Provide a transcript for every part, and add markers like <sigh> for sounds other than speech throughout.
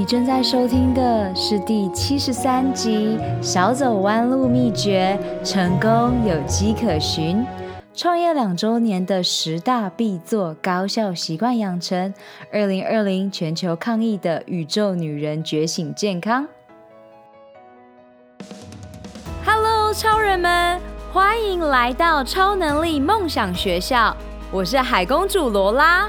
你正在收听的是第七十三集《少走弯路秘诀，成功有迹可循》。创业两周年的十大必做高效习惯养成，二零二零全球抗疫的宇宙女人觉醒健康。Hello，超人们，欢迎来到超能力梦想学校，我是海公主罗拉。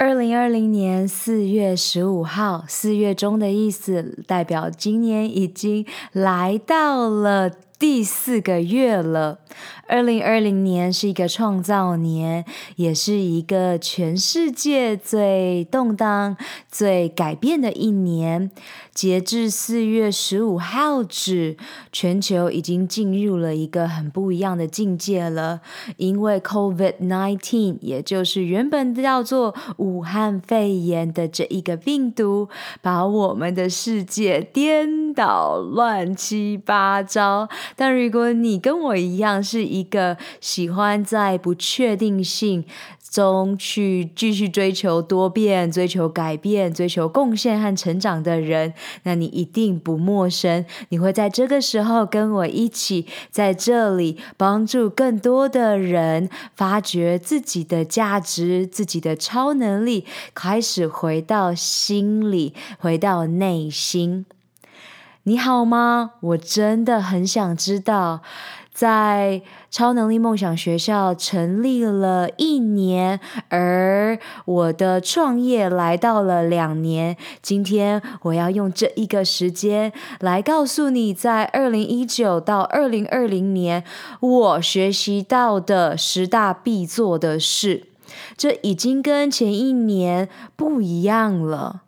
二零二零年四月十五号，四月中的意思，代表今年已经来到了第四个月了。二零二零年是一个创造年，也是一个全世界最动荡、最改变的一年。截至四月十五号止，全球已经进入了一个很不一样的境界了。因为 COVID-19，也就是原本叫做武汉肺炎的这一个病毒，把我们的世界颠倒乱七八糟。但如果你跟我一样，是一一个喜欢在不确定性中去继续追求多变、追求改变、追求贡献和成长的人，那你一定不陌生。你会在这个时候跟我一起在这里帮助更多的人发掘自己的价值、自己的超能力，开始回到心里，回到内心。你好吗？我真的很想知道。在超能力梦想学校成立了一年，而我的创业来到了两年。今天我要用这一个时间来告诉你，在二零一九到二零二零年，我学习到的十大必做的事。这已经跟前一年不一样了。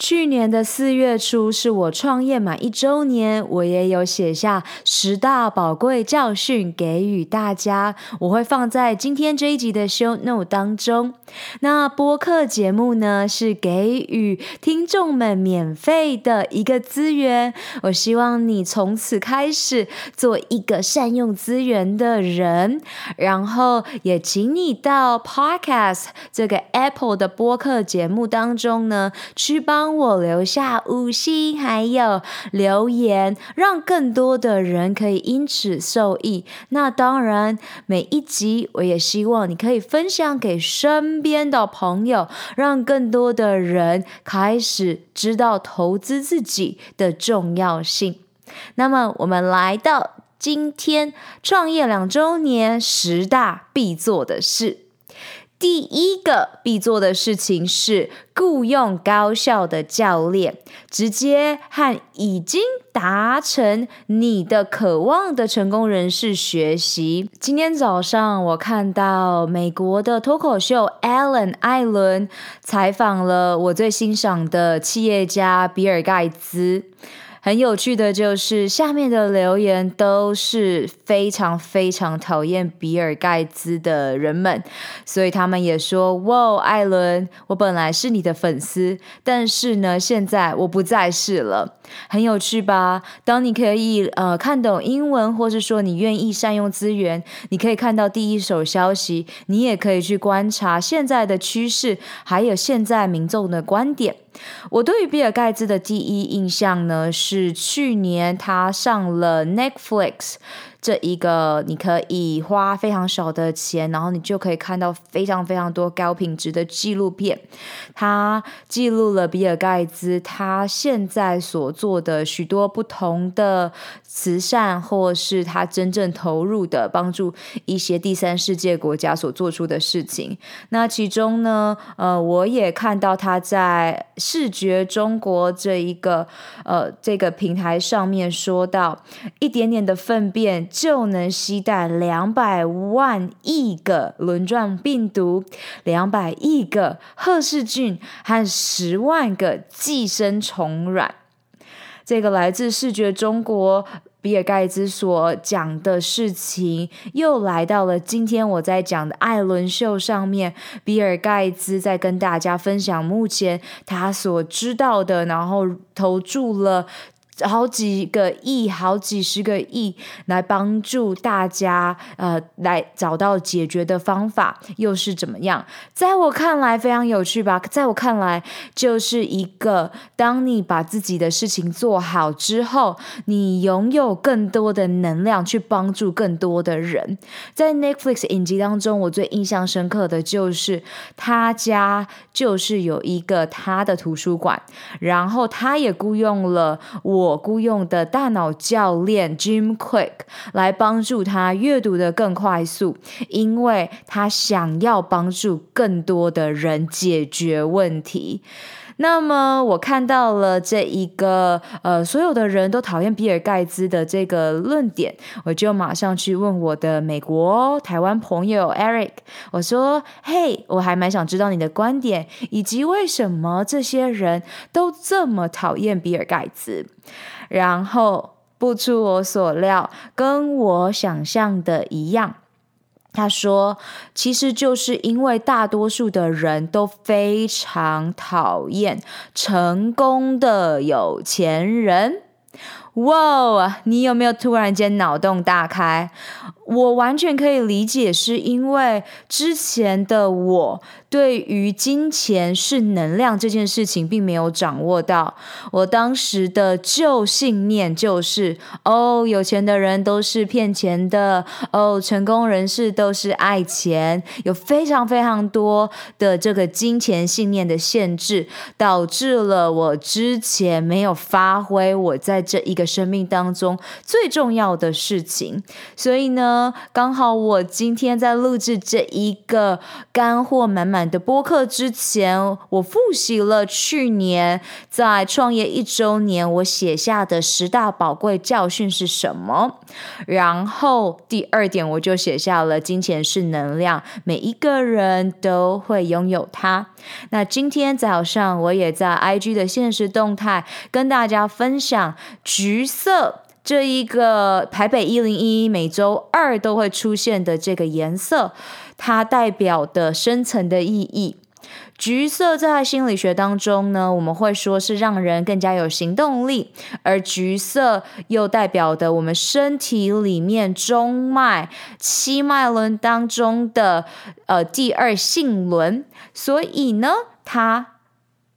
去年的四月初是我创业满一周年，我也有写下十大宝贵教训给予大家，我会放在今天这一集的 show note 当中。那播客节目呢，是给予听众们免费的一个资源，我希望你从此开始做一个善用资源的人，然后也请你到 podcast 这个 Apple 的播客节目当中呢，去帮。我留下五星，还有留言，让更多的人可以因此受益。那当然，每一集我也希望你可以分享给身边的朋友，让更多的人开始知道投资自己的重要性。那么，我们来到今天创业两周年十大必做的事。第一个必做的事情是雇佣高效的教练，直接和已经达成你的渴望的成功人士学习。今天早上我看到美国的脱口秀 Ellen 艾伦采访了我最欣赏的企业家比尔盖茨。很有趣的就是，下面的留言都是非常非常讨厌比尔盖茨的人们，所以他们也说：“哇，艾伦，我本来是你的粉丝，但是呢，现在我不再是了。”很有趣吧？当你可以呃看懂英文，或是说你愿意善用资源，你可以看到第一手消息，你也可以去观察现在的趋势，还有现在民众的观点。我对于比尔盖茨的第一印象呢，是去年他上了 Netflix。这一个你可以花非常少的钱，然后你就可以看到非常非常多高品质的纪录片。他记录了比尔盖茨他现在所做的许多不同的慈善，或是他真正投入的帮助一些第三世界国家所做出的事情。那其中呢，呃，我也看到他在视觉中国这一个呃这个平台上面说到，一点点的粪便。就能携带两百万亿个轮状病毒、两百亿个赫氏菌和十万个寄生虫卵。这个来自视觉中国比尔盖茨所讲的事情，又来到了今天我在讲的艾伦秀上面。比尔盖茨在跟大家分享目前他所知道的，然后投注了。好几个亿，好几十个亿，来帮助大家，呃，来找到解决的方法，又是怎么样？在我看来非常有趣吧。在我看来，就是一个当你把自己的事情做好之后，你拥有更多的能量去帮助更多的人。在 Netflix 影集当中，我最印象深刻的就是他家就是有一个他的图书馆，然后他也雇佣了我。我雇佣的大脑教练 Jim Quick 来帮助他阅读的更快速，因为他想要帮助更多的人解决问题。那么我看到了这一个呃，所有的人都讨厌比尔盖茨的这个论点，我就马上去问我的美国台湾朋友 Eric，我说：“嘿，我还蛮想知道你的观点，以及为什么这些人都这么讨厌比尔盖茨。”然后不出我所料，跟我想象的一样。他说：“其实就是因为大多数的人都非常讨厌成功的有钱人。”哇，你有没有突然间脑洞大开？我完全可以理解，是因为之前的我对于金钱是能量这件事情并没有掌握到。我当时的旧信念就是：哦，有钱的人都是骗钱的；哦，成功人士都是爱钱。有非常非常多的这个金钱信念的限制，导致了我之前没有发挥我在这一个生命当中最重要的事情。所以呢，刚好我今天在录制这一个干货满满的播客之前，我复习了去年在创业一周年我写下的十大宝贵教训是什么。然后第二点，我就写下了金钱是能量，每一个人都会拥有它。那今天早上我也在 IG 的限时动态跟大家分享橘色。这一个台北一零一每周二都会出现的这个颜色，它代表的深层的意义。橘色在心理学当中呢，我们会说是让人更加有行动力，而橘色又代表的我们身体里面中脉七脉轮当中的呃第二性轮，所以呢，它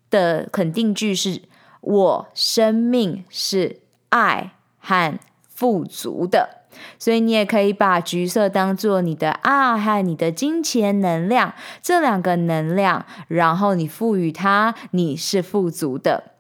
的肯定句是：我生命是爱。和富足的，所以你也可以把橘色当做你的爱和你的金钱能量这两个能量，然后你赋予它，你是富足的。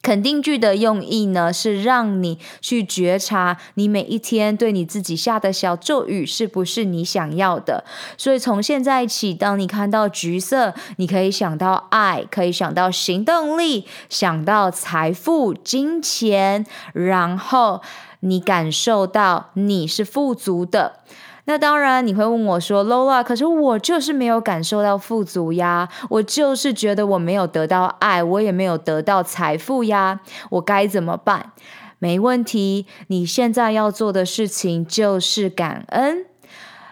肯定句的用意呢，是让你去觉察你每一天对你自己下的小咒语是不是你想要的。所以从现在起，当你看到橘色，你可以想到爱，可以想到行动力，想到财富、金钱，然后你感受到你是富足的。那当然，你会问我说：“Lola，可是我就是没有感受到富足呀，我就是觉得我没有得到爱，我也没有得到财富呀，我该怎么办？”没问题，你现在要做的事情就是感恩，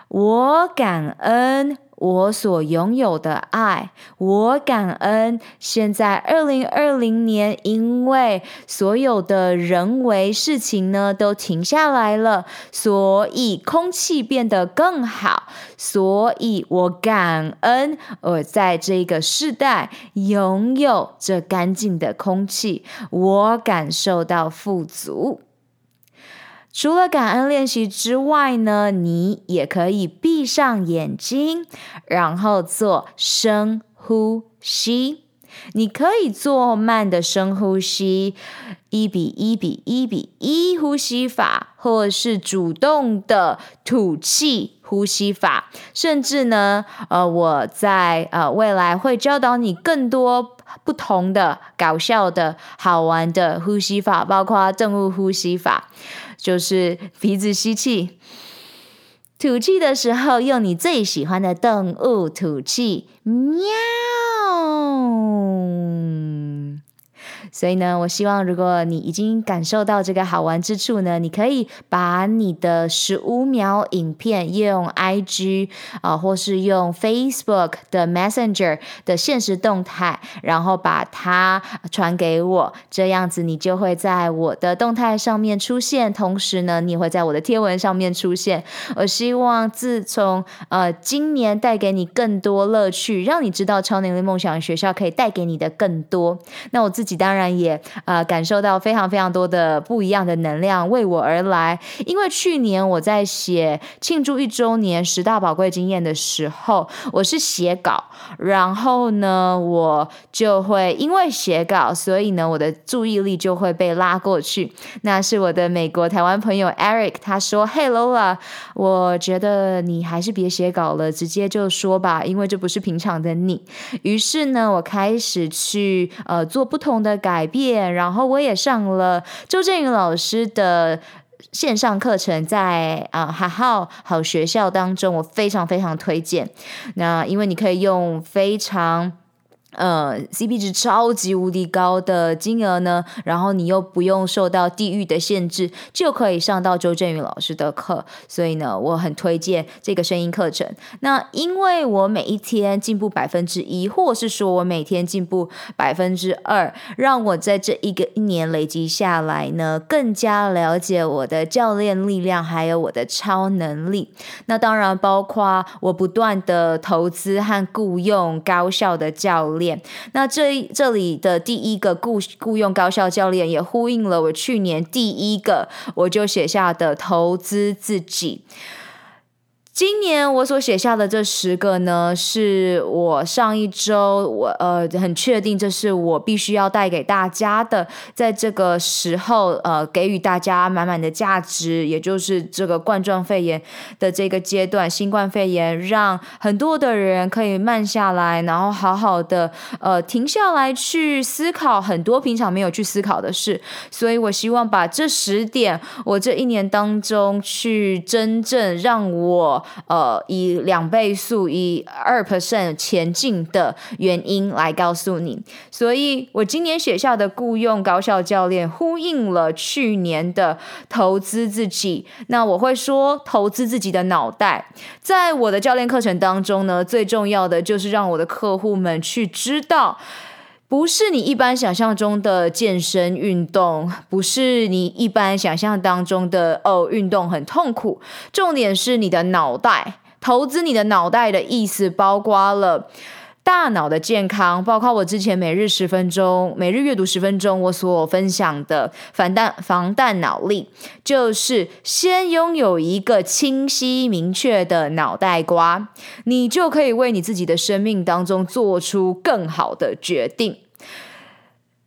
我感恩。我所拥有的爱，我感恩。现在二零二零年，因为所有的人为事情呢都停下来了，所以空气变得更好。所以我感恩我在这个世代拥有这干净的空气，我感受到富足。除了感恩练习之外呢，你也可以闭上眼睛，然后做深呼吸。你可以做慢的深呼吸，一比一比一比一呼吸法，或是主动的吐气呼吸法。甚至呢，呃，我在呃未来会教导你更多不同的搞笑的好玩的呼吸法，包括动物呼吸法。就是鼻子吸气，吐气的时候用你最喜欢的动物吐气，喵。所以呢，我希望如果你已经感受到这个好玩之处呢，你可以把你的十五秒影片用 IG 啊、或是用 Facebook 的 Messenger 的限时动态，然后把它传给我，这样子你就会在我的动态上面出现，同时呢，你也会在我的贴文上面出现。我希望自从呃今年带给你更多乐趣，让你知道超能力梦想学校可以带给你的更多。那我自己当然也呃感受到非常非常多的不一样的能量为我而来。因为去年我在写庆祝一周年十大宝贵经验的时候，我是写稿，然后呢，我就会因为写稿，所以呢，我的注意力就会被拉过去。那是我的美国台湾朋友 Eric，他说：“Hey Lola，我觉得你还是别写稿了，直接就说吧，因为这不是平常的你。”于是呢，我开始去呃做不同的改改变，然后我也上了周正宇老师的线上课程，在啊好好好学校当中，我非常非常推荐。那因为你可以用非常。呃，CP 值超级无敌高的金额呢，然后你又不用受到地域的限制，就可以上到周震宇老师的课，所以呢，我很推荐这个声音课程。那因为我每一天进步百分之一，或是说我每天进步百分之二，让我在这一个一年累积下来呢，更加了解我的教练力量，还有我的超能力。那当然包括我不断的投资和雇佣高效的教练。那这这里的第一个雇雇佣高校教练，也呼应了我去年第一个我就写下的投资自己。今年我所写下的这十个呢，是我上一周我呃很确定这是我必须要带给大家的，在这个时候呃给予大家满满的价值，也就是这个冠状肺炎的这个阶段，新冠肺炎让很多的人可以慢下来，然后好好的呃停下来去思考很多平常没有去思考的事，所以我希望把这十点，我这一年当中去真正让我。呃，以两倍速，以二 percent 前进的原因来告诉你，所以我今年写下的雇佣高校教练呼应了去年的投资自己。那我会说，投资自己的脑袋，在我的教练课程当中呢，最重要的就是让我的客户们去知道。不是你一般想象中的健身运动，不是你一般想象当中的哦，运动很痛苦。重点是你的脑袋，投资你的脑袋的意思包括了大脑的健康，包括我之前每日十分钟、每日阅读十分钟我所分享的防弹防弹脑力，就是先拥有一个清晰明确的脑袋瓜，你就可以为你自己的生命当中做出更好的决定。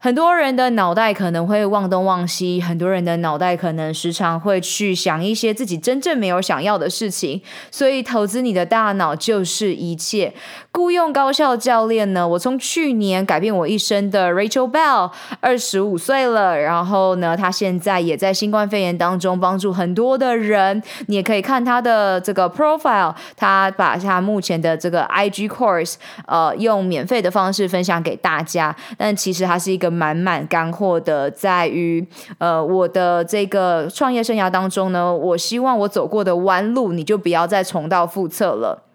很多人的脑袋可能会忘东忘西，很多人的脑袋可能时常会去想一些自己真正没有想要的事情，所以投资你的大脑就是一切。雇佣高效教练呢，我从去年改变我一生的 Rachel Bell，二十五岁了，然后呢，她现在也在新冠肺炎当中帮助很多的人。你也可以看她的这个 profile，他把他目前的这个 IG course，呃，用免费的方式分享给大家，但其实他是一个。满满干货的，在于呃我的这个创业生涯当中呢，我希望我走过的弯路，你就不要再重蹈覆辙了。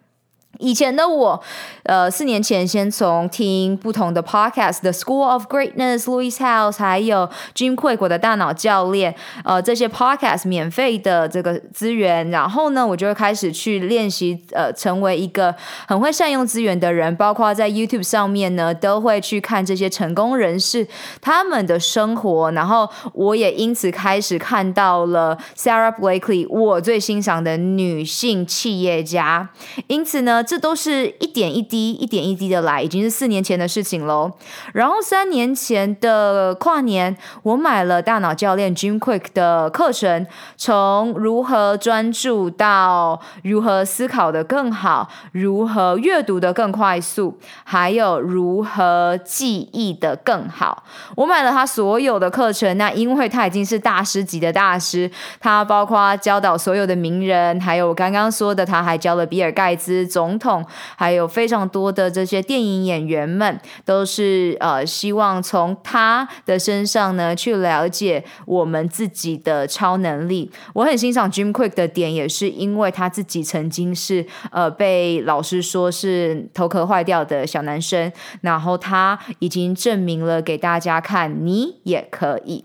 以前的我，呃，四年前先从听不同的 podcast，The School of Greatness》、《Louis House 还有 Jim Quick 我的大脑教练，呃，这些 podcast 免费的这个资源，然后呢，我就会开始去练习，呃，成为一个很会善用资源的人，包括在 YouTube 上面呢，都会去看这些成功人士他们的生活，然后我也因此开始看到了 Sarah Blakely，我最欣赏的女性企业家，因此呢。这都是一点一滴、一点一滴的来，已经是四年前的事情喽。然后三年前的跨年，我买了大脑教练 Jim Quick 的课程，从如何专注到如何思考的更好，如何阅读的更快速，还有如何记忆的更好。我买了他所有的课程，那因为他已经是大师级的大师，他包括教导所有的名人，还有我刚刚说的，他还教了比尔盖茨总。总统，还有非常多的这些电影演员们，都是呃希望从他的身上呢去了解我们自己的超能力。我很欣赏 Jim Quick 的点，也是因为他自己曾经是呃被老师说是头壳坏掉的小男生，然后他已经证明了给大家看，你也可以。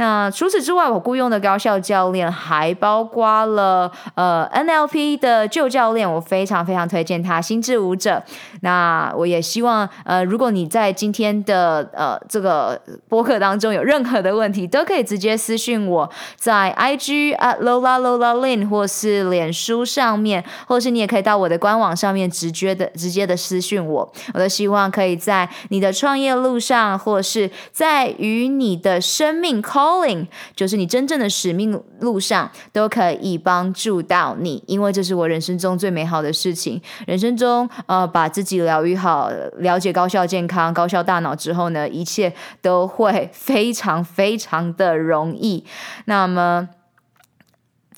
那除此之外，我雇佣的高效教练还包括了呃 NLP 的旧教练，我非常非常推荐他心智舞者。那我也希望呃，如果你在今天的呃这个播客当中有任何的问题，都可以直接私信我，在 IG at Lola Lola Lin 或是脸书上面，或是你也可以到我的官网上面直接的直接的私信我。我都希望可以在你的创业路上，或是在与你的生命 call。就是你真正的使命路上都可以帮助到你，因为这是我人生中最美好的事情。人生中，呃，把自己疗愈好，了解高效健康、高效大脑之后呢，一切都会非常非常的容易。那么。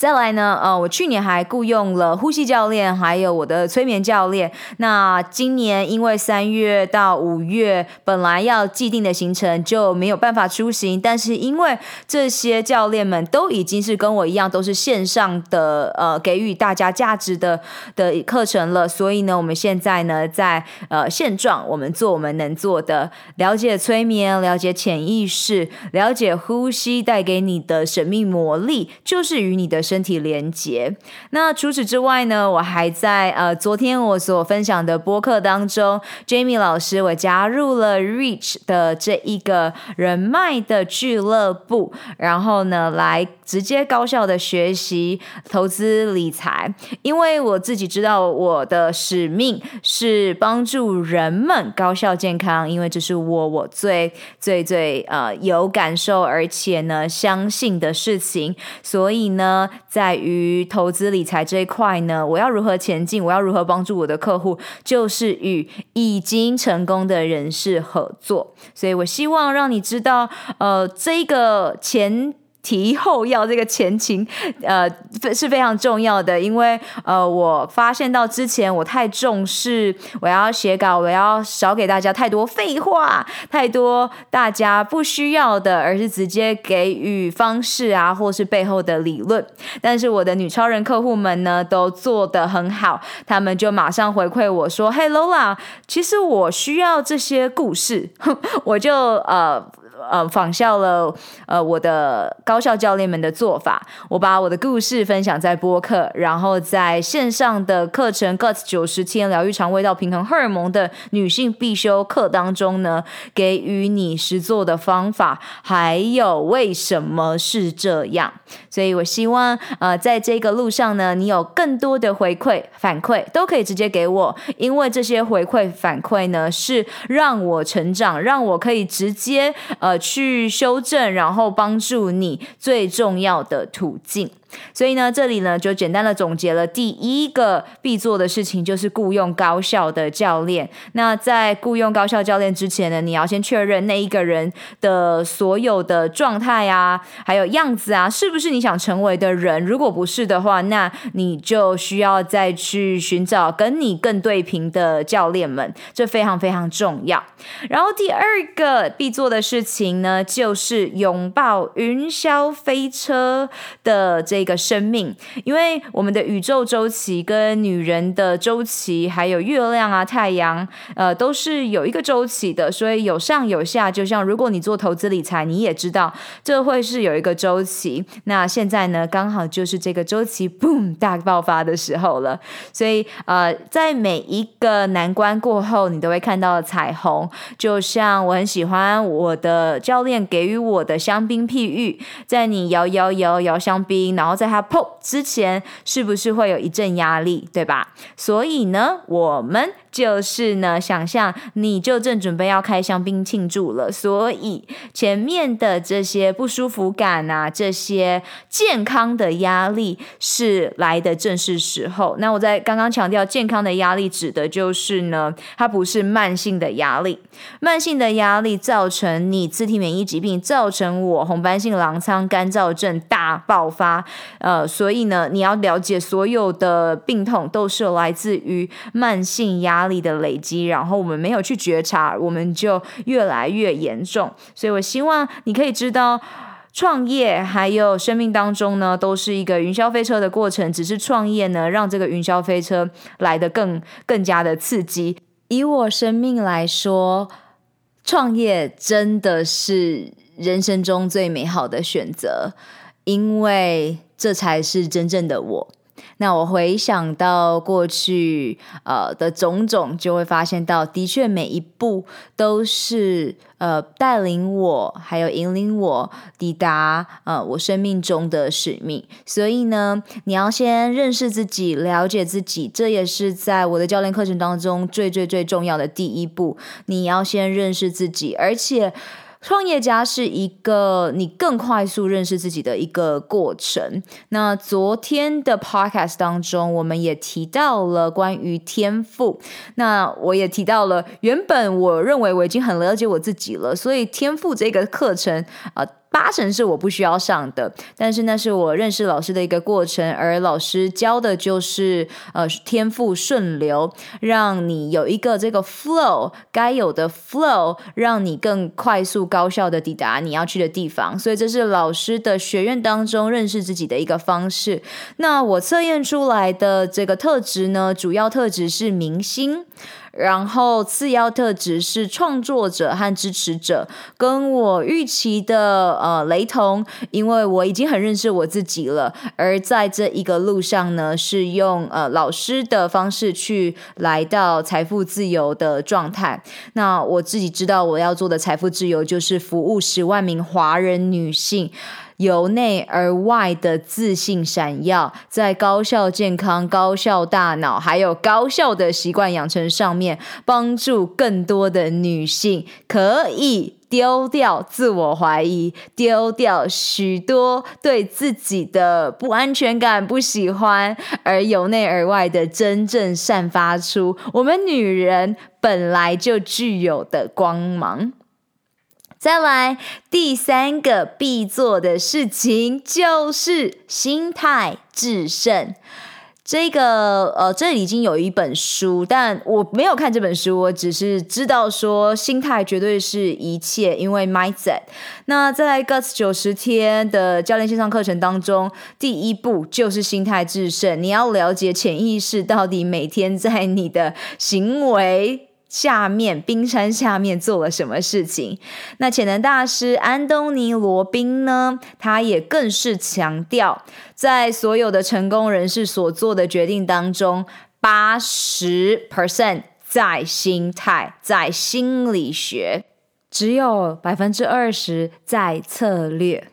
再来呢，呃，我去年还雇佣了呼吸教练，还有我的催眠教练。那今年因为三月到五月本来要既定的行程就没有办法出行，但是因为这些教练们都已经是跟我一样都是线上的，呃，给予大家价值的的课程了，所以呢，我们现在呢在呃现状，我们做我们能做的，了解催眠，了解潜意识，了解呼吸带给你的神秘魔力，就是与你的。身体连接。那除此之外呢，我还在呃昨天我所分享的播客当中，Jamie 老师我加入了 Reach 的这一个人脉的俱乐部，然后呢来直接高效的学习投资理财，因为我自己知道我的使命是帮助人们高效健康，因为这是我我最最最呃有感受而且呢相信的事情，所以呢。在于投资理财这一块呢，我要如何前进？我要如何帮助我的客户？就是与已经成功的人士合作。所以我希望让你知道，呃，这个前。提后要这个前情，呃，是非常重要的，因为呃，我发现到之前我太重视我要写稿，我要少给大家太多废话，太多大家不需要的，而是直接给予方式啊，或是背后的理论。但是我的女超人客户们呢，都做得很好，他们就马上回馈我说：“嘿，Lola，其实我需要这些故事。” <laughs> 我就呃。呃，仿效了呃我的高校教练们的做法，我把我的故事分享在播客，然后在线上的课程《Guts 九十天疗愈肠胃道平衡荷尔蒙的女性必修课》当中呢，给予你实做的方法，还有为什么是这样。所以我希望呃在这个路上呢，你有更多的回馈反馈，都可以直接给我，因为这些回馈反馈呢，是让我成长，让我可以直接呃。去修正，然后帮助你最重要的途径。所以呢，这里呢就简单的总结了第一个必做的事情，就是雇佣高效的教练。那在雇佣高效教练之前呢，你要先确认那一个人的所有的状态啊，还有样子啊，是不是你想成为的人？如果不是的话，那你就需要再去寻找跟你更对频的教练们，这非常非常重要。然后第二个必做的事情呢，就是拥抱云霄飞车的这。一个生命，因为我们的宇宙周期跟女人的周期，还有月亮啊、太阳，呃，都是有一个周期的，所以有上有下。就像如果你做投资理财，你也知道这会是有一个周期。那现在呢，刚好就是这个周期 <laughs> boom 大爆发的时候了。所以呃，在每一个难关过后，你都会看到彩虹。就像我很喜欢我的教练给予我的香槟譬喻，在你摇摇摇摇香槟，然后。在它破之前，是不是会有一阵压力，对吧？所以呢，我们。就是呢，想象你就正准备要开香槟庆祝了，所以前面的这些不舒服感啊，这些健康的压力是来的正是时候。那我在刚刚强调，健康的压力指的就是呢，它不是慢性的压力，慢性的压力造成你自体免疫疾病，造成我红斑性狼疮、干燥症大爆发，呃，所以呢，你要了解所有的病痛都是来自于慢性压力的累积，然后我们没有去觉察，我们就越来越严重。所以我希望你可以知道。创业还有生命当中呢，都是一个云霄飞车的过程。只是创业呢，让这个云霄飞车来得更更加的刺激。以我生命来说，创业真的是人生中最美好的选择，因为这才是真正的我。那我回想到过去呃的种种，就会发现到，的确每一步都是呃带领我，还有引领我抵达呃我生命中的使命。所以呢，你要先认识自己，了解自己，这也是在我的教练课程当中最最最重要的第一步。你要先认识自己，而且。创业家是一个你更快速认识自己的一个过程。那昨天的 podcast 当中，我们也提到了关于天赋。那我也提到了，原本我认为我已经很了解我自己了，所以天赋这个课程啊。八成是我不需要上的，但是那是我认识老师的一个过程，而老师教的就是呃天赋顺流，让你有一个这个 flow 该有的 flow，让你更快速高效的抵达你要去的地方。所以这是老师的学院当中认识自己的一个方式。那我测验出来的这个特质呢，主要特质是明星。然后次要特质是创作者和支持者，跟我预期的呃雷同，因为我已经很认识我自己了。而在这一个路上呢，是用呃老师的方式去来到财富自由的状态。那我自己知道我要做的财富自由，就是服务十万名华人女性。由内而外的自信闪耀，在高效健康、高效大脑，还有高效的习惯养成上面，帮助更多的女性可以丢掉自我怀疑，丢掉许多对自己的不安全感、不喜欢，而由内而外的真正散发出我们女人本来就具有的光芒。再来，第三个必做的事情就是心态致胜。这个呃，这已经有一本书，但我没有看这本书，我只是知道说心态绝对是一切，因为 mindset。那在 Guts 九十天的教练线上课程当中，第一步就是心态致胜。你要了解潜意识到底每天在你的行为。下面冰山下面做了什么事情？那潜能大师安东尼罗宾呢？他也更是强调，在所有的成功人士所做的决定当中，八十 percent 在心态，在心理学，只有百分之二十在策略。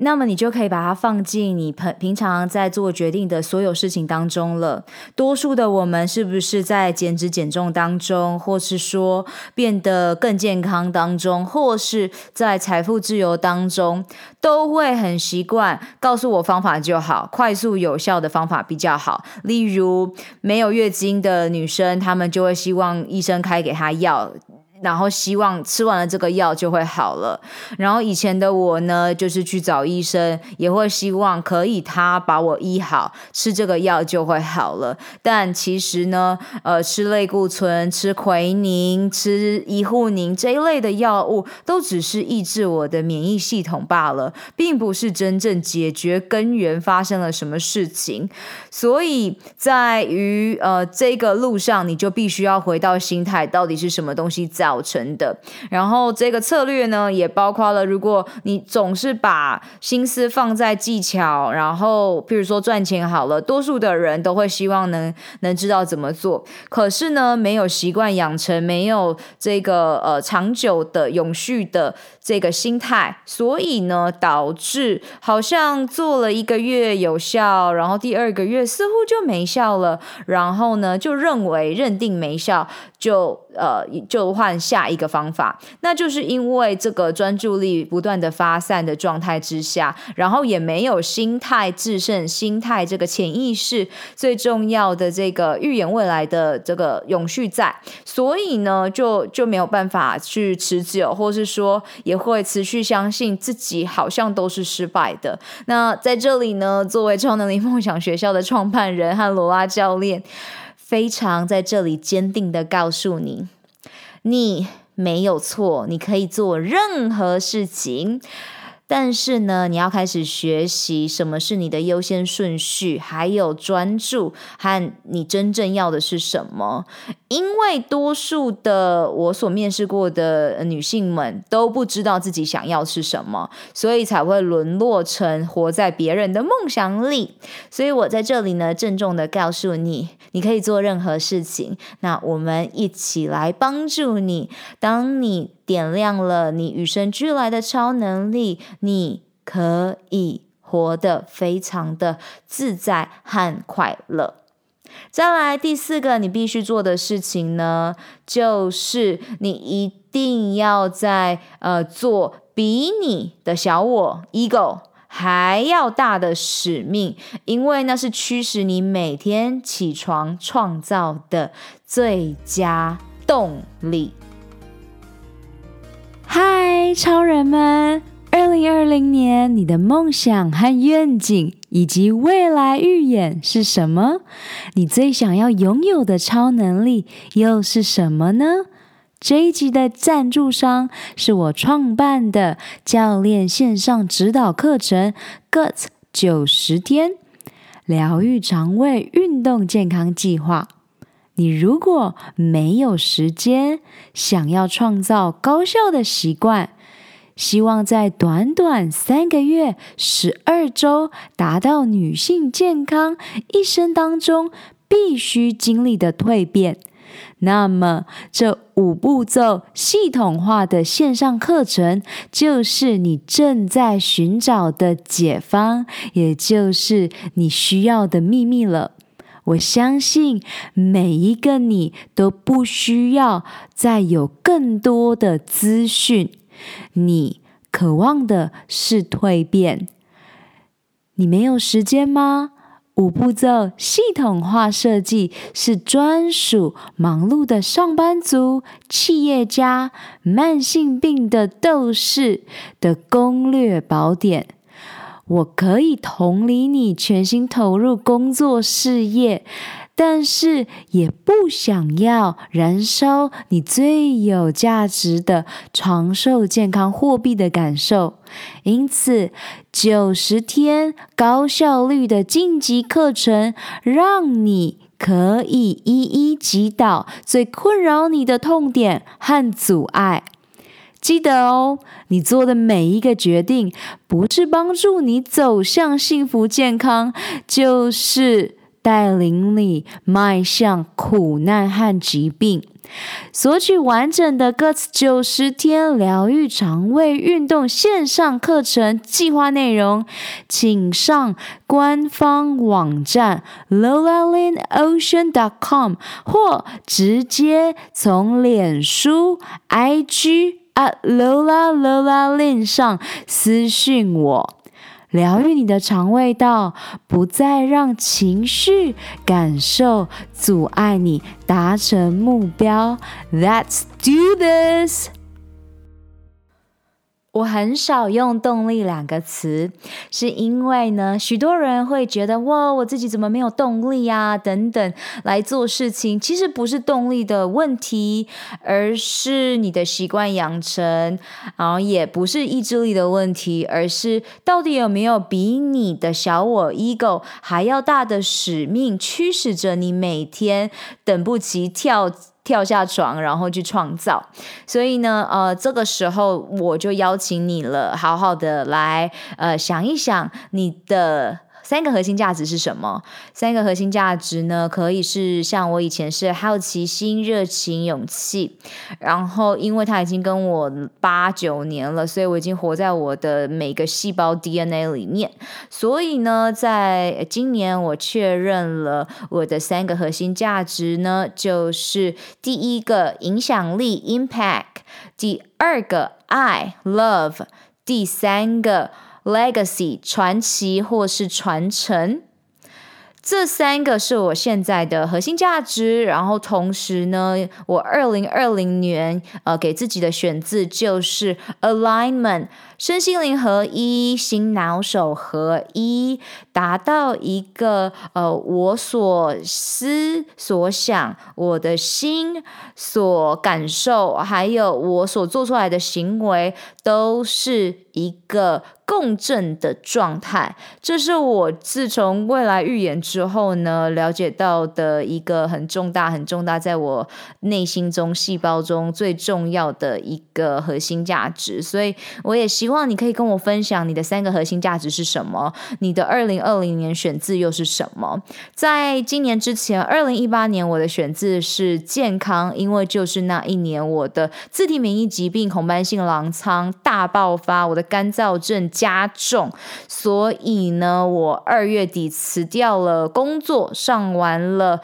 那么你就可以把它放进你平平常在做决定的所有事情当中了。多数的我们是不是在减脂减重当中，或是说变得更健康当中，或是在财富自由当中，都会很习惯告诉我方法就好，快速有效的方法比较好。例如没有月经的女生，她们就会希望医生开给她药。然后希望吃完了这个药就会好了。然后以前的我呢，就是去找医生，也会希望可以他把我医好，吃这个药就会好了。但其实呢，呃，吃类固醇、吃奎宁、吃医护宁这一类的药物，都只是抑制我的免疫系统罢了，并不是真正解决根源发生了什么事情。所以在于呃这个路上，你就必须要回到心态，到底是什么东西在。造成的，然后这个策略呢，也包括了，如果你总是把心思放在技巧，然后譬如说赚钱好了，多数的人都会希望能能知道怎么做，可是呢，没有习惯养成，没有这个呃长久的永续的这个心态，所以呢，导致好像做了一个月有效，然后第二个月似乎就没效了，然后呢，就认为认定没效就。呃就换下一个方法。那就是因为这个专注力不断的发散的状态之下，然后也没有心态制胜，心态这个潜意识最重要的这个预言未来的这个永续在，所以呢，就就没有办法去持久，或是说也会持续相信自己好像都是失败的。那在这里呢，作为超能力梦想学校的创办人和罗拉教练，非常在这里坚定的告诉你，你没有错，你可以做任何事情。但是呢，你要开始学习什么是你的优先顺序，还有专注和你真正要的是什么。因为多数的我所面试过的女性们都不知道自己想要是什么，所以才会沦落成活在别人的梦想里。所以我在这里呢，郑重的告诉你，你可以做任何事情。那我们一起来帮助你，当你。点亮了你与生俱来的超能力，你可以活得非常的自在和快乐。再来第四个，你必须做的事情呢，就是你一定要在呃做比你的小我 ego 还要大的使命，因为那是驱使你每天起床创造的最佳动力。嗨，超人们！二零二零年，你的梦想和愿景以及未来预演是什么？你最想要拥有的超能力又是什么呢？这一集的赞助商是我创办的教练线上指导课程 “GUTS 九十天疗愈肠胃运动健康计划”。你如果没有时间，想要创造高效的习惯，希望在短短三个月、十二周达到女性健康一生当中必须经历的蜕变，那么这五步骤系统化的线上课程就是你正在寻找的解方，也就是你需要的秘密了。我相信每一个你都不需要再有更多的资讯，你渴望的是蜕变。你没有时间吗？五步骤系统化设计是专属忙碌的上班族、企业家、慢性病的斗士的攻略宝典。我可以同理你全心投入工作事业，但是也不想要燃烧你最有价值的长寿健康货币的感受。因此，九十天高效率的晋级课程，让你可以一一击倒最困扰你的痛点和阻碍。记得哦，你做的每一个决定，不是帮助你走向幸福健康，就是带领你迈向苦难和疾病。索取完整的 GUTS 九十天疗愈肠胃运动线上课程计划内容，请上官方网站 lola lin ocean dot com，或直接从脸书 IG。啊，Lola Lola 连上私讯我，疗愈你的肠胃道，不再让情绪感受阻碍你达成目标。Let's do this. 我很少用动力两个词，是因为呢，许多人会觉得哇，我自己怎么没有动力啊？等等来做事情，其实不是动力的问题，而是你的习惯养成，然后也不是意志力的问题，而是到底有没有比你的小我 ego 还要大的使命驱使着你每天等不及跳。跳下床，然后去创造。所以呢，呃，这个时候我就邀请你了，好好的来，呃，想一想你的三个核心价值是什么？三个核心价值呢，可以是像我以前是好奇心、热情、勇气。然后，因为他已经跟我八九年了，所以我已经活在我的每个细胞 DNA 里面。所以呢，在今年我确认了我的三个核心价值呢，就是第一个影响力 （impact），第二个爱 （love），第三个。Legacy 传奇或是传承，这三个是我现在的核心价值。然后同时呢，我二零二零年呃给自己的选字就是 Alignment。身心灵合一，心脑手合一，达到一个呃，我所思所想，我的心所感受，还有我所做出来的行为，都是一个共振的状态。这是我自从未来预言之后呢，了解到的一个很重大、很重大，在我内心中细胞中最重要的一个核心价值。所以，我也希希望你可以跟我分享你的三个核心价值是什么？你的二零二零年选字又是什么？在今年之前，二零一八年我的选字是健康，因为就是那一年我的自体免疫疾病红斑性狼疮大爆发，我的干燥症加重，所以呢，我二月底辞掉了工作，上完了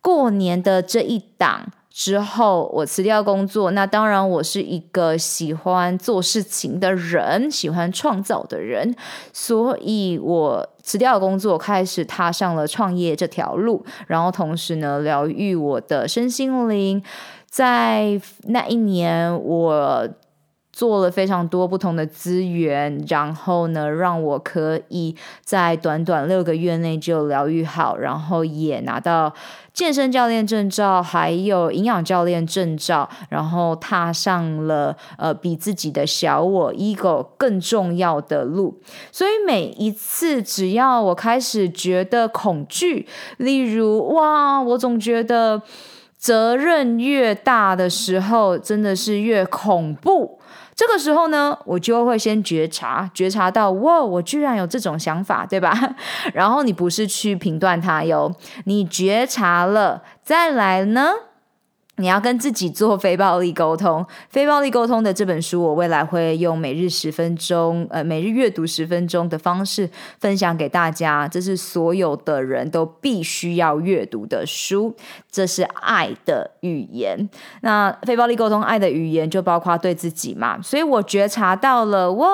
过年的这一档。之后我辞掉工作，那当然我是一个喜欢做事情的人，喜欢创造的人，所以我辞掉工作，开始踏上了创业这条路，然后同时呢，疗愈我的身心灵。在那一年，我。做了非常多不同的资源，然后呢，让我可以在短短六个月内就疗愈好，然后也拿到健身教练证照，还有营养教练证照，然后踏上了呃比自己的小我 ego 更重要的路。所以每一次只要我开始觉得恐惧，例如哇，我总觉得责任越大的时候，真的是越恐怖。这个时候呢，我就会先觉察，觉察到哇，我居然有这种想法，对吧？<laughs> 然后你不是去评断它哟，你觉察了，再来呢？你要跟自己做非暴力沟通，非暴力沟通的这本书，我未来会用每日十分钟，呃，每日阅读十分钟的方式分享给大家。这是所有的人都必须要阅读的书，这是爱的语言。那非暴力沟通爱的语言就包括对自己嘛，所以我觉察到了，哇，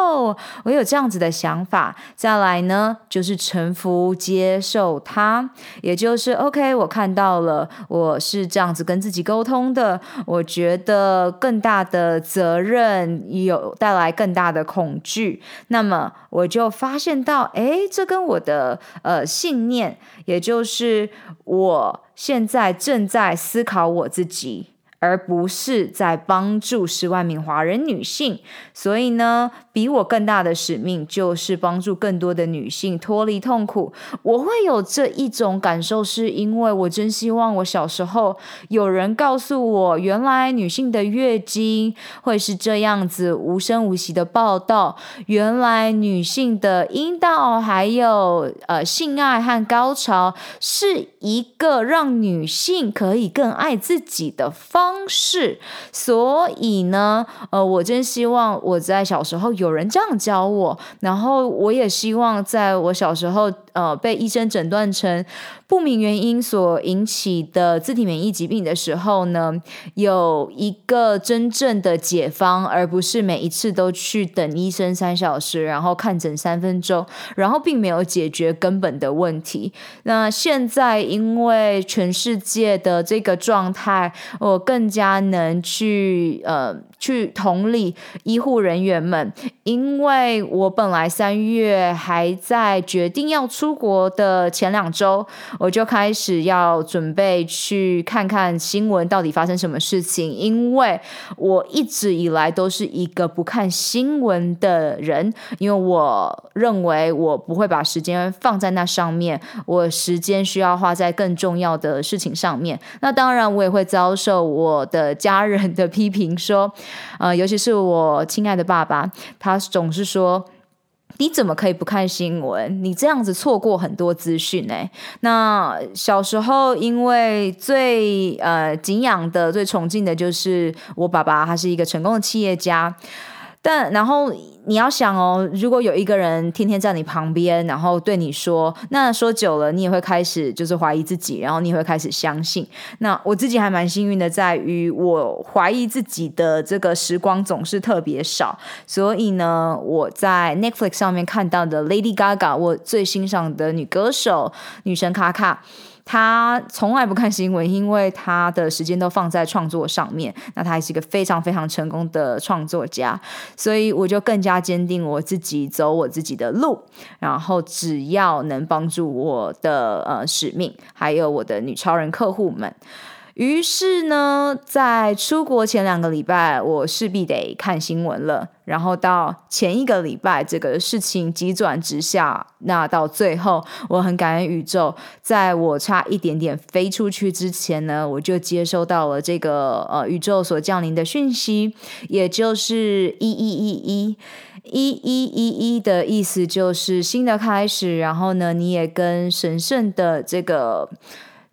我有这样子的想法。再来呢，就是臣服接受它，也就是 OK，我看到了，我是这样子跟自己沟通。通的，我觉得更大的责任有带来更大的恐惧，那么我就发现到，哎，这跟我的呃信念，也就是我现在正在思考我自己。而不是在帮助十万名华人女性，所以呢，比我更大的使命就是帮助更多的女性脱离痛苦。我会有这一种感受，是因为我真希望我小时候有人告诉我，原来女性的月经会是这样子无声无息的报道，原来女性的阴道还有呃性爱和高潮是一个让女性可以更爱自己的方方式，所以呢，呃，我真希望我在小时候有人这样教我，然后我也希望在我小时候，呃，被医生诊断成不明原因所引起的自体免疫疾病的时候呢，有一个真正的解方，而不是每一次都去等医生三小时，然后看诊三分钟，然后并没有解决根本的问题。那现在因为全世界的这个状态，我更加能去呃。去同理医护人员们，因为我本来三月还在决定要出国的前两周，我就开始要准备去看看新闻到底发生什么事情，因为我一直以来都是一个不看新闻的人，因为我认为我不会把时间放在那上面，我时间需要花在更重要的事情上面。那当然，我也会遭受我的家人的 <laughs> 批评说。呃，尤其是我亲爱的爸爸，他总是说。你怎么可以不看新闻？你这样子错过很多资讯呢。那小时候，因为最呃敬仰的、最崇敬的就是我爸爸，他是一个成功的企业家。但然后你要想哦，如果有一个人天天在你旁边，然后对你说，那说久了，你也会开始就是怀疑自己，然后你也会开始相信。那我自己还蛮幸运的，在于我怀疑自己的这个时光总是特别少。所以呢，我在 Netflix 上面看到的 Lady Gaga，我最欣赏的女歌手女神卡卡。他从来不看新闻，因为他的时间都放在创作上面。那他还是一个非常非常成功的创作家，所以我就更加坚定我自己走我自己的路。然后只要能帮助我的呃使命，还有我的女超人客户们。于是呢在出国前两个礼拜我势必得看新闻了。然后到前一个礼拜这个事情急转直下那到最后我很感恩宇宙在我差一点点飞出去之前呢我就接收到了这个呃宇宙所降临的讯息也就是一一一一一一一一的意思就是新的开始。然后呢你也跟神圣的这个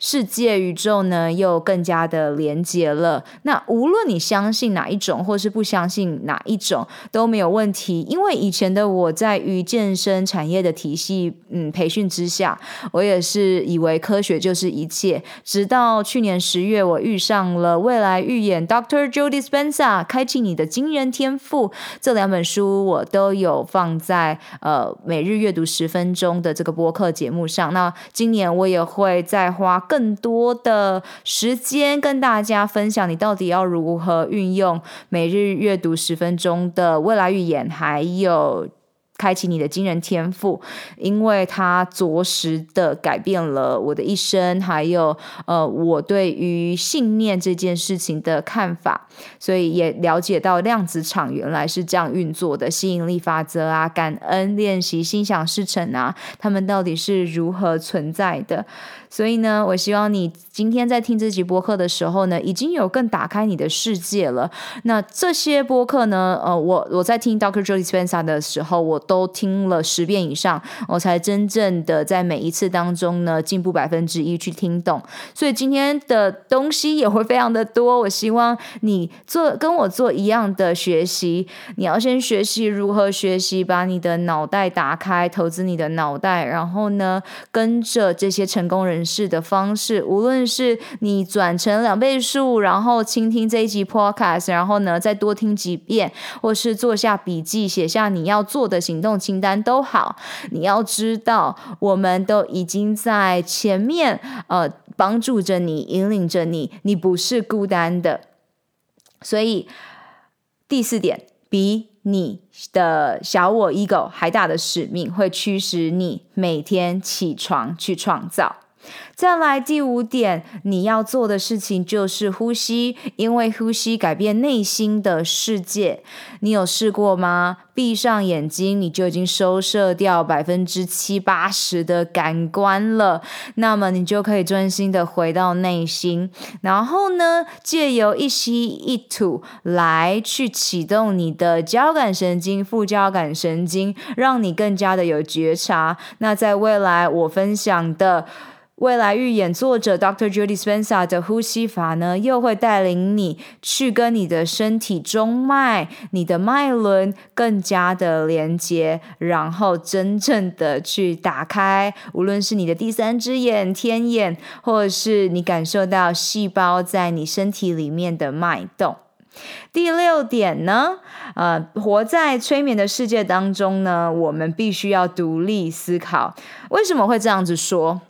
世界宇宙呢，又更加的连接了。那无论你相信哪一种，或是不相信哪一种，都没有问题。因为以前的我在于健身产业的体系，嗯，培训之下，我也是以为科学就是一切。直到去年十月，我遇上了未来预言 Dr. Joe Dispenza，开启你的惊人天赋这两本书，我都有放在呃每日阅读十分钟的这个播客节目上。那今年我也会再花。更多的时间跟大家分享，你到底要如何运用每日阅读十分钟的未来预言，还有。开启你的惊人天赋，因为它着实的改变了我的一生，还有呃，我对于信念这件事情的看法，所以也了解到量子场原来是这样运作的，吸引力法则啊，感恩练习，心想事成啊，他们到底是如何存在的？所以呢，我希望你今天在听这集播客的时候呢，已经有更打开你的世界了。那这些播客呢，呃，我我在听 Doctor Joe Spencer 的时候，我。都听了十遍以上，我才真正的在每一次当中呢进步百分之一去听懂。所以今天的东西也会非常的多。我希望你做跟我做一样的学习。你要先学习如何学习，把你的脑袋打开，投资你的脑袋，然后呢跟着这些成功人士的方式，无论是你转成两倍速，然后倾听这一集 Podcast，然后呢再多听几遍，或是做下笔记，写下你要做的行动清单都好，你要知道，我们都已经在前面，呃，帮助着你，引领着你，你不是孤单的。所以第四点，比你的小我 ego 还大的使命，会驱使你每天起床去创造。再来第五点，你要做的事情就是呼吸，因为呼吸改变内心的世界。你有试过吗？闭上眼睛，你就已经收摄掉百分之七八十的感官了。那么你就可以专心的回到内心，然后呢，借由一吸一吐来去启动你的交感神经、副交感神经，让你更加的有觉察。那在未来我分享的。未来预演作者 Dr. Judy Spencer 的呼吸法呢，又会带领你去跟你的身体中脉、你的脉轮更加的连接，然后真正的去打开，无论是你的第三只眼、天眼，或者是你感受到细胞在你身体里面的脉动。第六点呢，呃，活在催眠的世界当中呢，我们必须要独立思考。为什么会这样子说？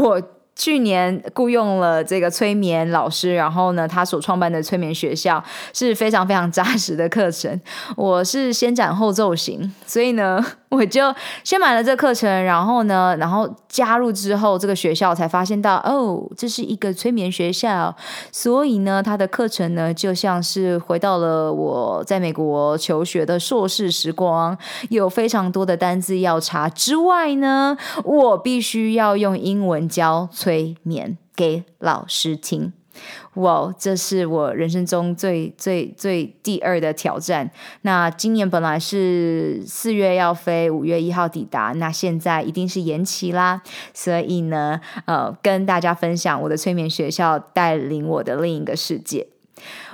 我去年雇佣了这个催眠老师，然后呢，他所创办的催眠学校是非常非常扎实的课程。我是先斩后奏型，所以呢。我就先买了这课程，然后呢，然后加入之后，这个学校才发现到，哦，这是一个催眠学校，所以呢，他的课程呢，就像是回到了我在美国求学的硕士时光，有非常多的单字要查之外呢，我必须要用英文教催眠给老师听。哇，这是我人生中最最最第二的挑战。那今年本来是四月要飞，五月一号抵达，那现在一定是延期啦。所以呢，呃，跟大家分享我的催眠学校带领我的另一个世界。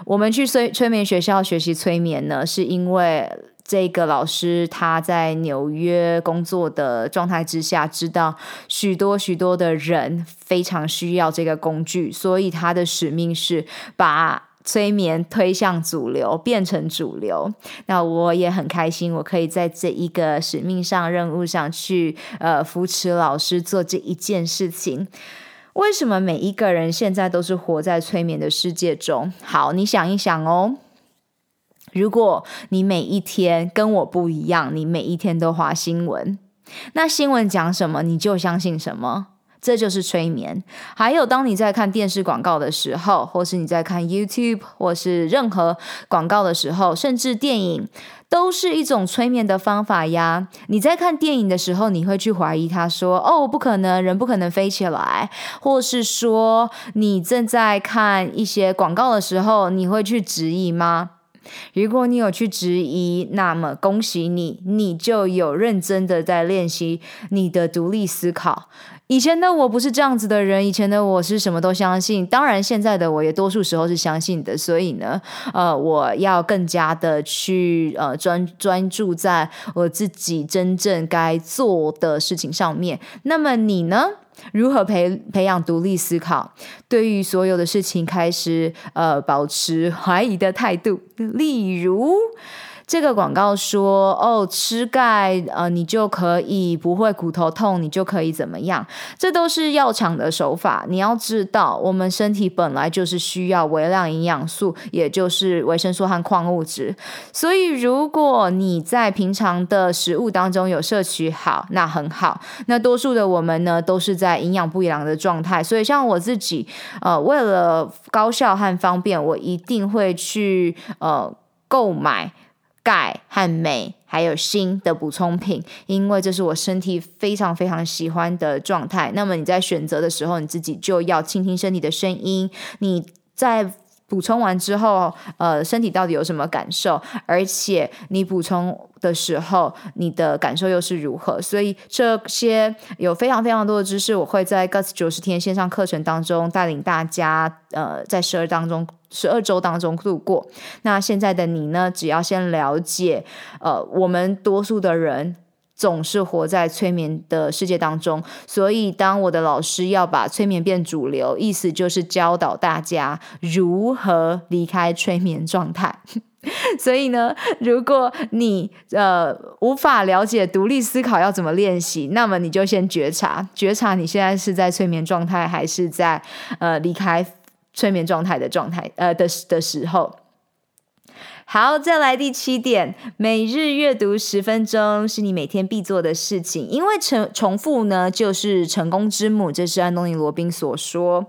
我们去催催眠学校学习催眠呢，是因为。这个老师他在纽约工作的状态之下，知道许多许多的人非常需要这个工具，所以他的使命是把催眠推向主流，变成主流。那我也很开心，我可以在这一个使命上、任务上去呃扶持老师做这一件事情。为什么每一个人现在都是活在催眠的世界中？好，你想一想哦。如果你每一天跟我不一样，你每一天都滑新闻，那新闻讲什么你就相信什么，这就是催眠。还有，当你在看电视广告的时候，或是你在看 YouTube，或是任何广告的时候，甚至电影，都是一种催眠的方法呀。你在看电影的时候，你会去怀疑他说：“哦，不可能，人不可能飞起来。”或是说，你正在看一些广告的时候，你会去质疑吗？如果你有去质疑，那么恭喜你，你就有认真的在练习你的独立思考。以前的我不是这样子的人，以前的我是什么都相信，当然现在的我也多数时候是相信的。所以呢，呃，我要更加的去呃专专注在我自己真正该做的事情上面。那么你呢？如何培培养独立思考？对于所有的事情开始呃保持怀疑的态度，例如。这个广告说：“哦，吃钙，呃，你就可以不会骨头痛，你就可以怎么样？这都是药厂的手法。你要知道，我们身体本来就是需要微量营养素，也就是维生素和矿物质。所以，如果你在平常的食物当中有摄取好，那很好。那多数的我们呢，都是在营养不良的状态。所以，像我自己，呃，为了高效和方便，我一定会去呃购买。”钙和镁还有锌的补充品，因为这是我身体非常非常喜欢的状态。那么你在选择的时候，你自己就要倾听身体的声音。你在补充完之后，呃，身体到底有什么感受？而且你补充的时候，你的感受又是如何？所以这些有非常非常多的知识，我会在 Guts 九十天线上课程当中带领大家，呃，在十二当中。十二周当中度过。那现在的你呢？只要先了解，呃，我们多数的人总是活在催眠的世界当中。所以，当我的老师要把催眠变主流，意思就是教导大家如何离开催眠状态。<laughs> 所以呢，如果你呃无法了解独立思考要怎么练习，那么你就先觉察，觉察你现在是在催眠状态，还是在呃离开。催眠状态的状态，呃的的时候，好，再来第七点，每日阅读十分钟是你每天必做的事情，因为重重复呢就是成功之母，这是安东尼罗宾所说。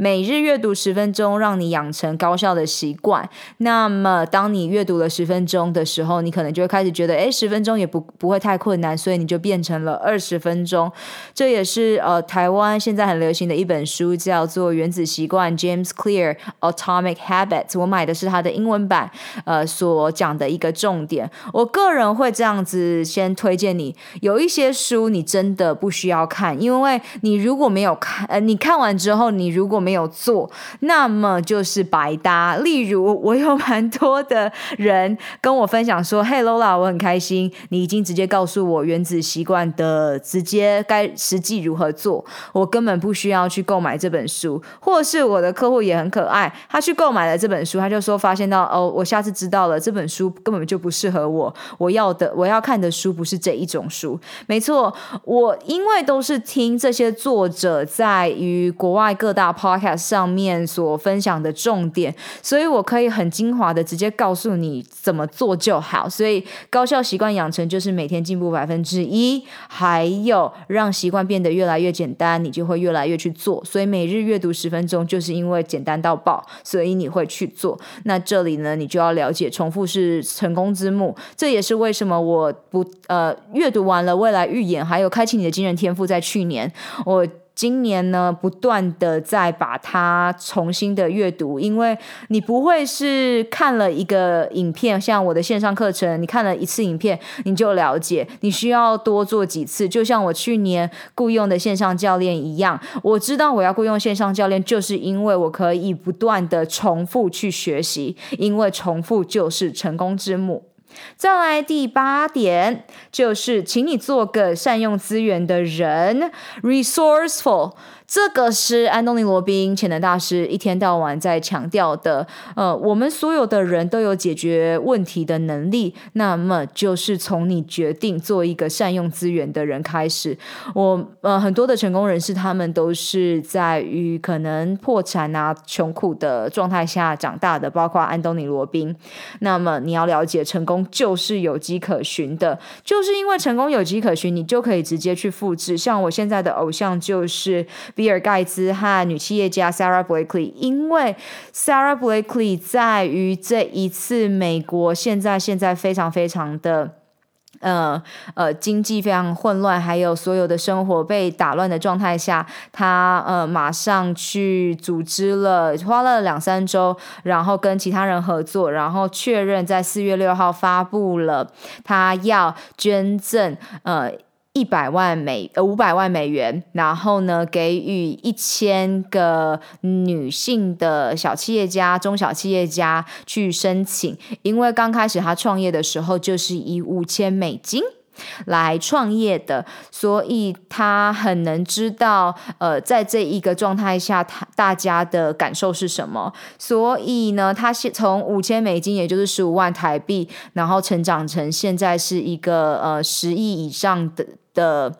每日阅读十分钟，让你养成高效的习惯。那么，当你阅读了十分钟的时候，你可能就会开始觉得，诶，十分钟也不不会太困难，所以你就变成了二十分钟。这也是呃，台湾现在很流行的一本书，叫做《原子习惯》（James Clear Atomic Habits）。我买的是它的英文版，呃，所讲的一个重点。我个人会这样子先推荐你，有一些书你真的不需要看，因为你如果没有看，呃，你看完之后，你如果没没有做，那么就是白搭。例如，我有蛮多的人跟我分享说：“嘿，Lola，我很开心，你已经直接告诉我原子习惯的直接该实际如何做，我根本不需要去购买这本书。”或是我的客户也很可爱，他去购买了这本书，他就说发现到哦，我下次知道了，这本书根本就不适合我，我要的我要看的书不是这一种书。没错，我因为都是听这些作者在于国外各大上面所分享的重点，所以我可以很精华的直接告诉你怎么做就好。所以高效习惯养成就是每天进步百分之一，还有让习惯变得越来越简单，你就会越来越去做。所以每日阅读十分钟，就是因为简单到爆，所以你会去做。那这里呢，你就要了解重复是成功之母，这也是为什么我不呃阅读完了未来预言，还有开启你的惊人天赋，在去年我。今年呢，不断的在把它重新的阅读，因为你不会是看了一个影片，像我的线上课程，你看了一次影片你就了解，你需要多做几次。就像我去年雇佣的线上教练一样，我知道我要雇佣线上教练，就是因为我可以不断的重复去学习，因为重复就是成功之母。再来第八点，就是请你做个善用资源的人，resourceful。这个是安东尼·罗宾潜能大师一天到晚在强调的。呃，我们所有的人都有解决问题的能力，那么就是从你决定做一个善用资源的人开始。我呃很多的成功人士，他们都是在于可能破产啊、穷苦的状态下长大的，包括安东尼·罗宾。那么你要了解，成功就是有迹可循的，就是因为成功有迹可循，你就可以直接去复制。像我现在的偶像就是。比尔盖茨和女企业家 Sarah Blakely，因为 Sarah Blakely 在于这一次美国现在现在非常非常的呃呃经济非常混乱，还有所有的生活被打乱的状态下，他呃马上去组织了，花了两三周，然后跟其他人合作，然后确认在四月六号发布了他要捐赠呃。一百万美呃五百万美元，然后呢，给予一千个女性的小企业家、中小企业家去申请，因为刚开始他创业的时候就是以五千美金来创业的，所以他很能知道呃在这一个状态下，他大家的感受是什么，所以呢，他先从五千美金，也就是十五万台币，然后成长成现在是一个呃十亿以上的。的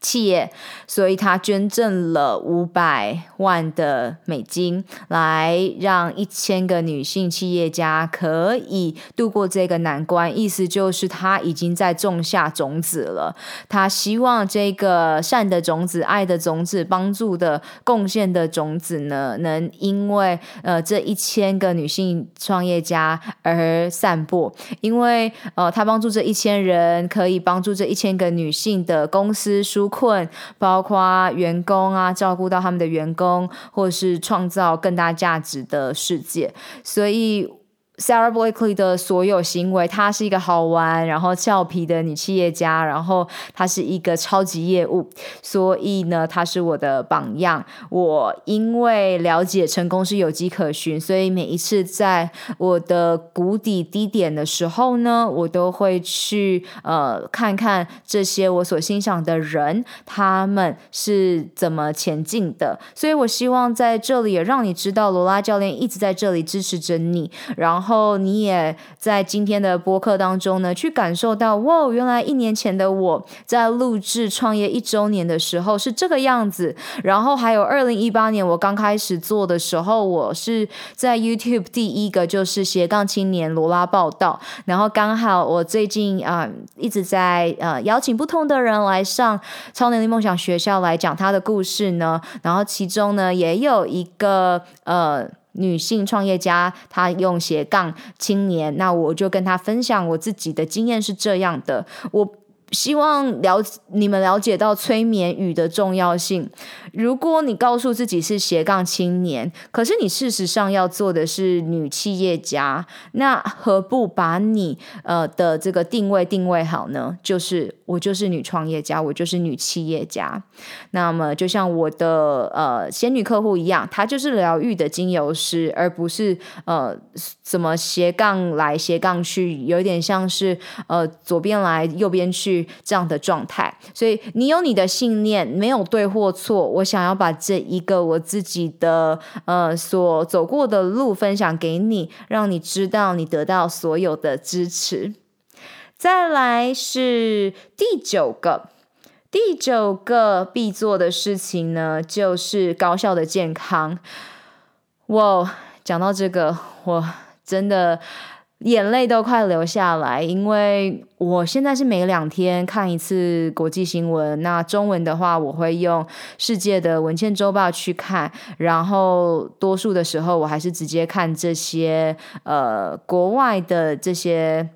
企业，所以他捐赠了五百万的美金，来让一千个女性企业家可以度过这个难关。意思就是他已经在种下种子了。他希望这个善的种子、爱的种子、帮助的贡献的种子呢，能因为呃这一千个女性创业家而散播。因为呃，他帮助这一千人，可以帮助这一千个女性的公司输困，包括员工啊，照顾到他们的员工，或是创造更大价值的世界，所以。Sarah Blakely 的所有行为，她是一个好玩然后俏皮的女企业家，然后她是一个超级业务，所以呢，她是我的榜样。我因为了解成功是有迹可循，所以每一次在我的谷底低点的时候呢，我都会去呃看看这些我所欣赏的人，他们是怎么前进的。所以我希望在这里也让你知道，罗拉教练一直在这里支持着你，然后。然后你也在今天的播客当中呢，去感受到，哇，原来一年前的我在录制创业一周年的时候是这个样子。然后还有二零一八年我刚开始做的时候，我是在 YouTube 第一个就是斜杠青年罗拉报道。然后刚好我最近啊、一直在呃邀请不同的人来上超能力梦想学校来讲他的故事呢。然后其中呢也有一个呃。女性创业家，她用斜杠青年，那我就跟她分享我自己的经验是这样的，我。希望了你们了解到催眠语的重要性。如果你告诉自己是斜杠青年，可是你事实上要做的是女企业家，那何不把你呃的这个定位定位好呢？就是我就是女创业家，我就是女企业家。那么就像我的呃仙女客户一样，她就是疗愈的精油师，而不是呃怎么斜杠来斜杠去，有点像是呃左边来右边去。这样的状态，所以你有你的信念，没有对或错。我想要把这一个我自己的呃所走过的路分享给你，让你知道你得到所有的支持。再来是第九个，第九个必做的事情呢，就是高效的健康。我讲到这个，我真的。眼泪都快流下来，因为我现在是每两天看一次国际新闻。那中文的话，我会用世界的文茜周报去看，然后多数的时候，我还是直接看这些呃国外的这些。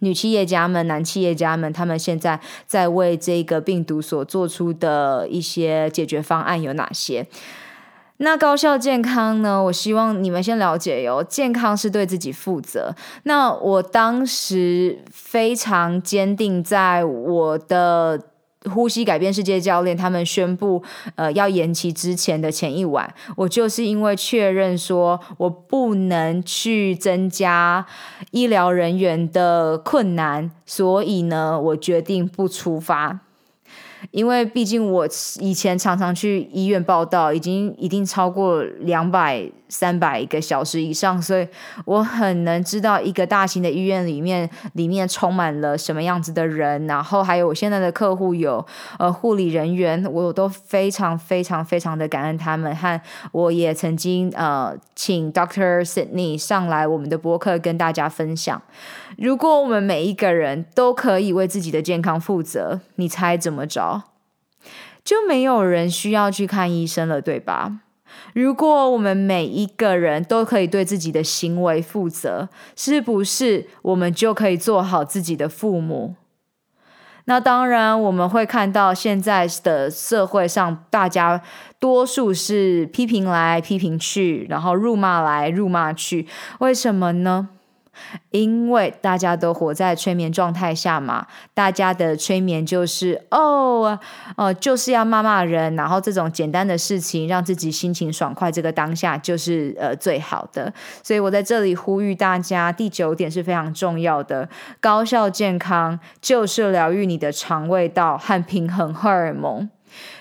女企业家们、男企业家们，他们现在在为这个病毒所做出的一些解决方案有哪些？那高效健康呢？我希望你们先了解哟，健康是对自己负责。那我当时非常坚定，在我的呼吸改变世界教练他们宣布呃要延期之前的前一晚，我就是因为确认说我不能去增加医疗人员的困难，所以呢，我决定不出发。因为毕竟我以前常常去医院报道，已经一定超过两百、三百个小时以上，所以我很能知道一个大型的医院里面里面充满了什么样子的人，然后还有我现在的客户有呃护理人员，我都非常非常非常的感恩他们，和我也曾经呃请 Doctor Sydney 上来我们的播客跟大家分享。如果我们每一个人都可以为自己的健康负责，你猜怎么着？就没有人需要去看医生了，对吧？如果我们每一个人都可以对自己的行为负责，是不是我们就可以做好自己的父母？那当然，我们会看到现在的社会上，大家多数是批评来批评去，然后辱骂来辱骂去，为什么呢？因为大家都活在催眠状态下嘛，大家的催眠就是哦，呃，就是要骂骂人，然后这种简单的事情让自己心情爽快，这个当下就是呃最好的。所以我在这里呼吁大家，第九点是非常重要的，高效健康就是疗愈你的肠胃道和平衡荷尔蒙，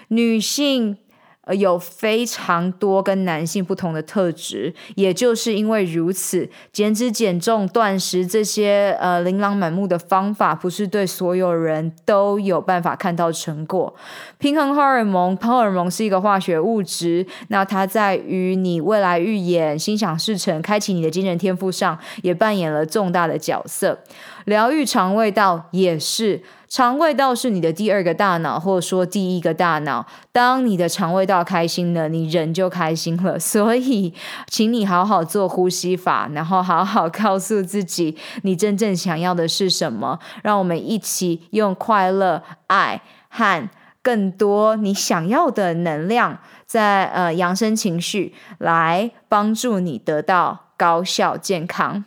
女性。呃，有非常多跟男性不同的特质，也就是因为如此，减脂、减重、断食这些呃琳琅满目的方法，不是对所有人都有办法看到成果。平衡荷尔蒙，荷尔蒙是一个化学物质，那它在于你未来预演、心想事成、开启你的惊人天赋上，也扮演了重大的角色。疗愈肠胃道也是。肠胃道是你的第二个大脑，或者说第一个大脑。当你的肠胃道开心了，你人就开心了。所以，请你好好做呼吸法，然后好好告诉自己，你真正想要的是什么。让我们一起用快乐、爱和更多你想要的能量，在呃扬升情绪，来帮助你得到高效健康。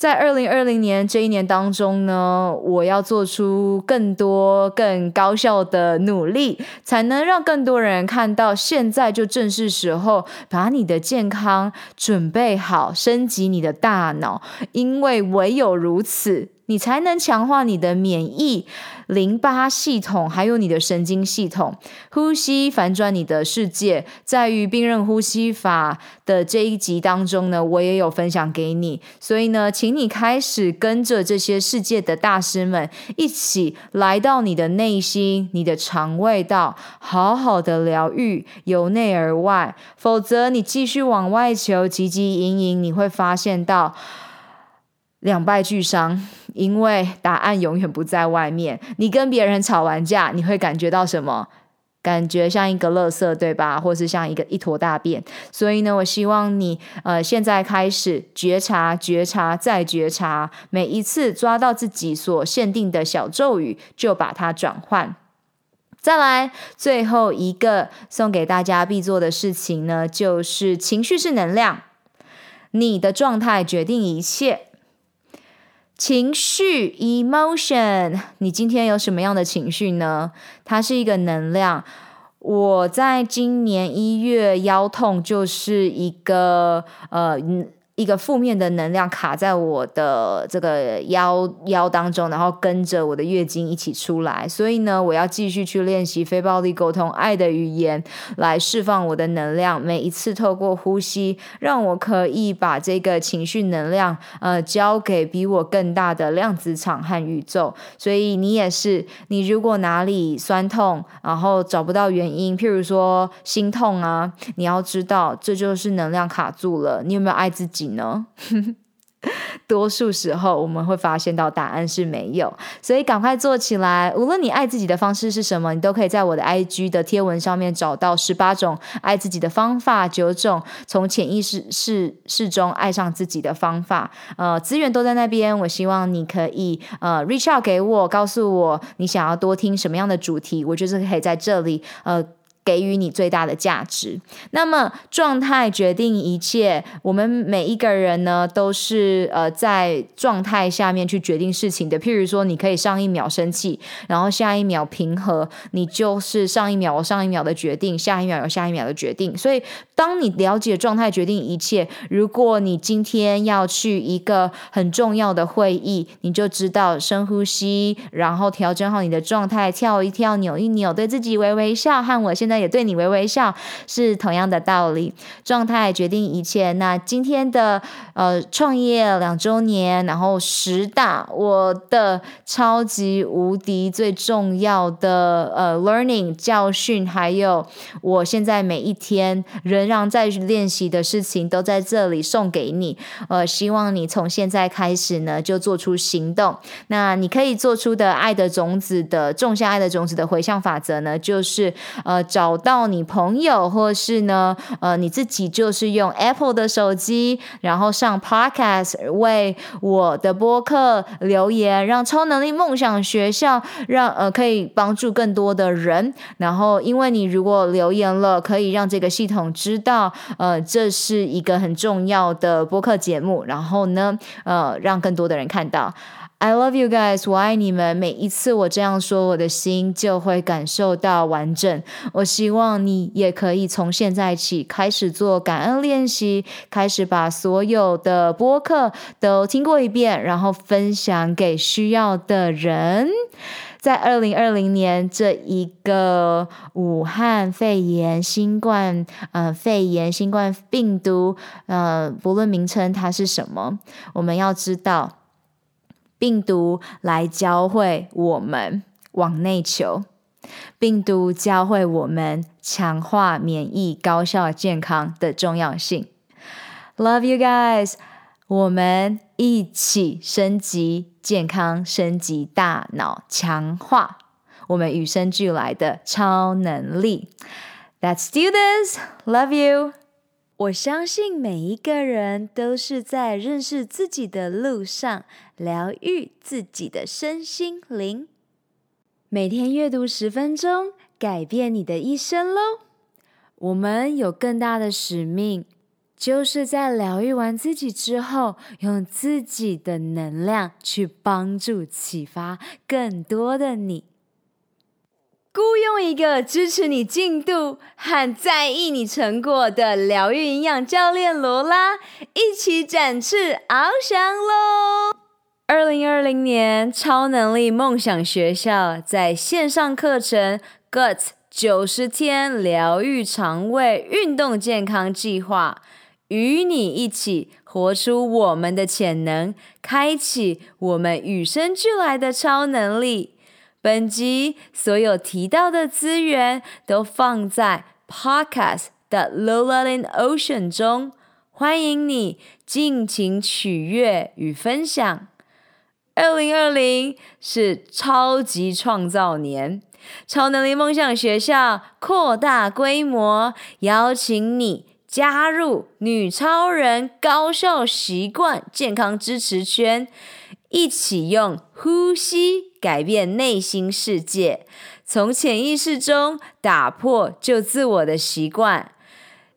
在二零二零年这一年当中呢，我要做出更多更高效的努力，才能让更多人看到，现在就正是时候把你的健康准备好，升级你的大脑，因为唯有如此。你才能强化你的免疫、淋巴系统，还有你的神经系统。呼吸反转你的世界，在于冰刃呼吸法的这一集当中呢，我也有分享给你。所以呢，请你开始跟着这些世界的大师们一起来到你的内心、你的肠胃道，好好的疗愈，由内而外。否则，你继续往外求，汲汲营营，你会发现到。两败俱伤，因为答案永远不在外面。你跟别人吵完架，你会感觉到什么？感觉像一个垃圾，对吧？或是像一个一坨大便。所以呢，我希望你呃，现在开始觉察、觉察再觉察，每一次抓到自己所限定的小咒语，就把它转换。再来，最后一个送给大家必做的事情呢，就是情绪是能量，你的状态决定一切。情绪 emotion，你今天有什么样的情绪呢？它是一个能量。我在今年一月腰痛，就是一个呃。一个负面的能量卡在我的这个腰腰当中，然后跟着我的月经一起出来。所以呢，我要继续去练习非暴力沟通、爱的语言，来释放我的能量。每一次透过呼吸，让我可以把这个情绪能量呃交给比我更大的量子场和宇宙。所以你也是，你如果哪里酸痛，然后找不到原因，譬如说心痛啊，你要知道这就是能量卡住了。你有没有爱自己呢？<laughs> 多数时候，我们会发现到答案是没有，所以赶快做起来。无论你爱自己的方式是什么，你都可以在我的 IG 的贴文上面找到十八种爱自己的方法，九种从潜意识是中爱上自己的方法。呃，资源都在那边。我希望你可以呃 reach out 给我，告诉我你想要多听什么样的主题，我就是可以在这里呃。给予你最大的价值。那么，状态决定一切。我们每一个人呢，都是呃在状态下面去决定事情的。譬如说，你可以上一秒生气，然后下一秒平和，你就是上一秒有上一秒的决定，下一秒有下一秒的决定。所以，当你了解状态决定一切，如果你今天要去一个很重要的会议，你就知道深呼吸，然后调整好你的状态，跳一跳，扭一扭，对自己微微笑，和我现在。那也对你微微笑，是同样的道理。状态决定一切。那今天的呃创业两周年，然后十大我的超级无敌最重要的呃 learning 教训，还有我现在每一天仍然在练习的事情，都在这里送给你。呃，希望你从现在开始呢，就做出行动。那你可以做出的爱的种子的种下爱的种子的回向法则呢，就是呃找。找到你朋友，或是呢，呃，你自己就是用 Apple 的手机，然后上 Podcast 为我的播客留言，让超能力梦想学校让呃可以帮助更多的人。然后，因为你如果留言了，可以让这个系统知道，呃，这是一个很重要的播客节目。然后呢，呃，让更多的人看到。I love you guys，我爱你们。每一次我这样说，我的心就会感受到完整。我希望你也可以从现在起开始做感恩练习，开始把所有的播客都听过一遍，然后分享给需要的人。在二零二零年这一个武汉肺炎、新冠呃肺炎、新冠病毒呃，不论名称它是什么，我们要知道。病毒来教会我们往内求，病毒教会我们强化免疫、高效健康的重要性。Love you guys，我们一起升级健康，升级大脑，强化我们与生俱来的超能力。That students love you. 我相信每一个人都是在认识自己的路上，疗愈自己的身心灵。每天阅读十分钟，改变你的一生喽！我们有更大的使命，就是在疗愈完自己之后，用自己的能量去帮助、启发更多的你。雇佣一个支持你进度和在意你成果的疗愈营养教练罗拉，一起展翅翱翔喽！二零二零年超能力梦想学校在线上课程 Gut 九十天疗愈肠胃运动健康计划，与你一起活出我们的潜能，开启我们与生俱来的超能力。本集所有提到的资源都放在 Podcast 的 Lola in Ocean 中，欢迎你尽情取悦与分享。二零二零是超级创造年，超能力梦想学校扩大规模，邀请你加入女超人高效习惯健康支持圈。一起用呼吸改变内心世界，从潜意识中打破旧自我的习惯。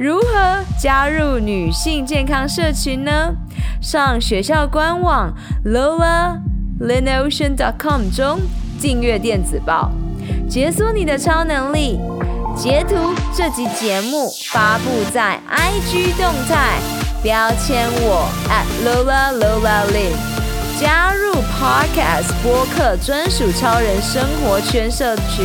如何加入女性健康社群呢？上学校官网 lolaLinOcean.com 中订阅电子报，解锁你的超能力。截图这集节目发布在 IG 动态，标签我 at @LolaLolaLin。加入 Podcast 播客专属超人生活圈社群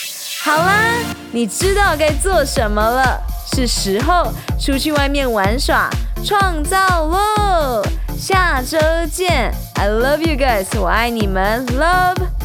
好啦，你知道该做什么了，是时候出去外面玩耍、创造喽！下周见，I love you guys，我爱你们，Love。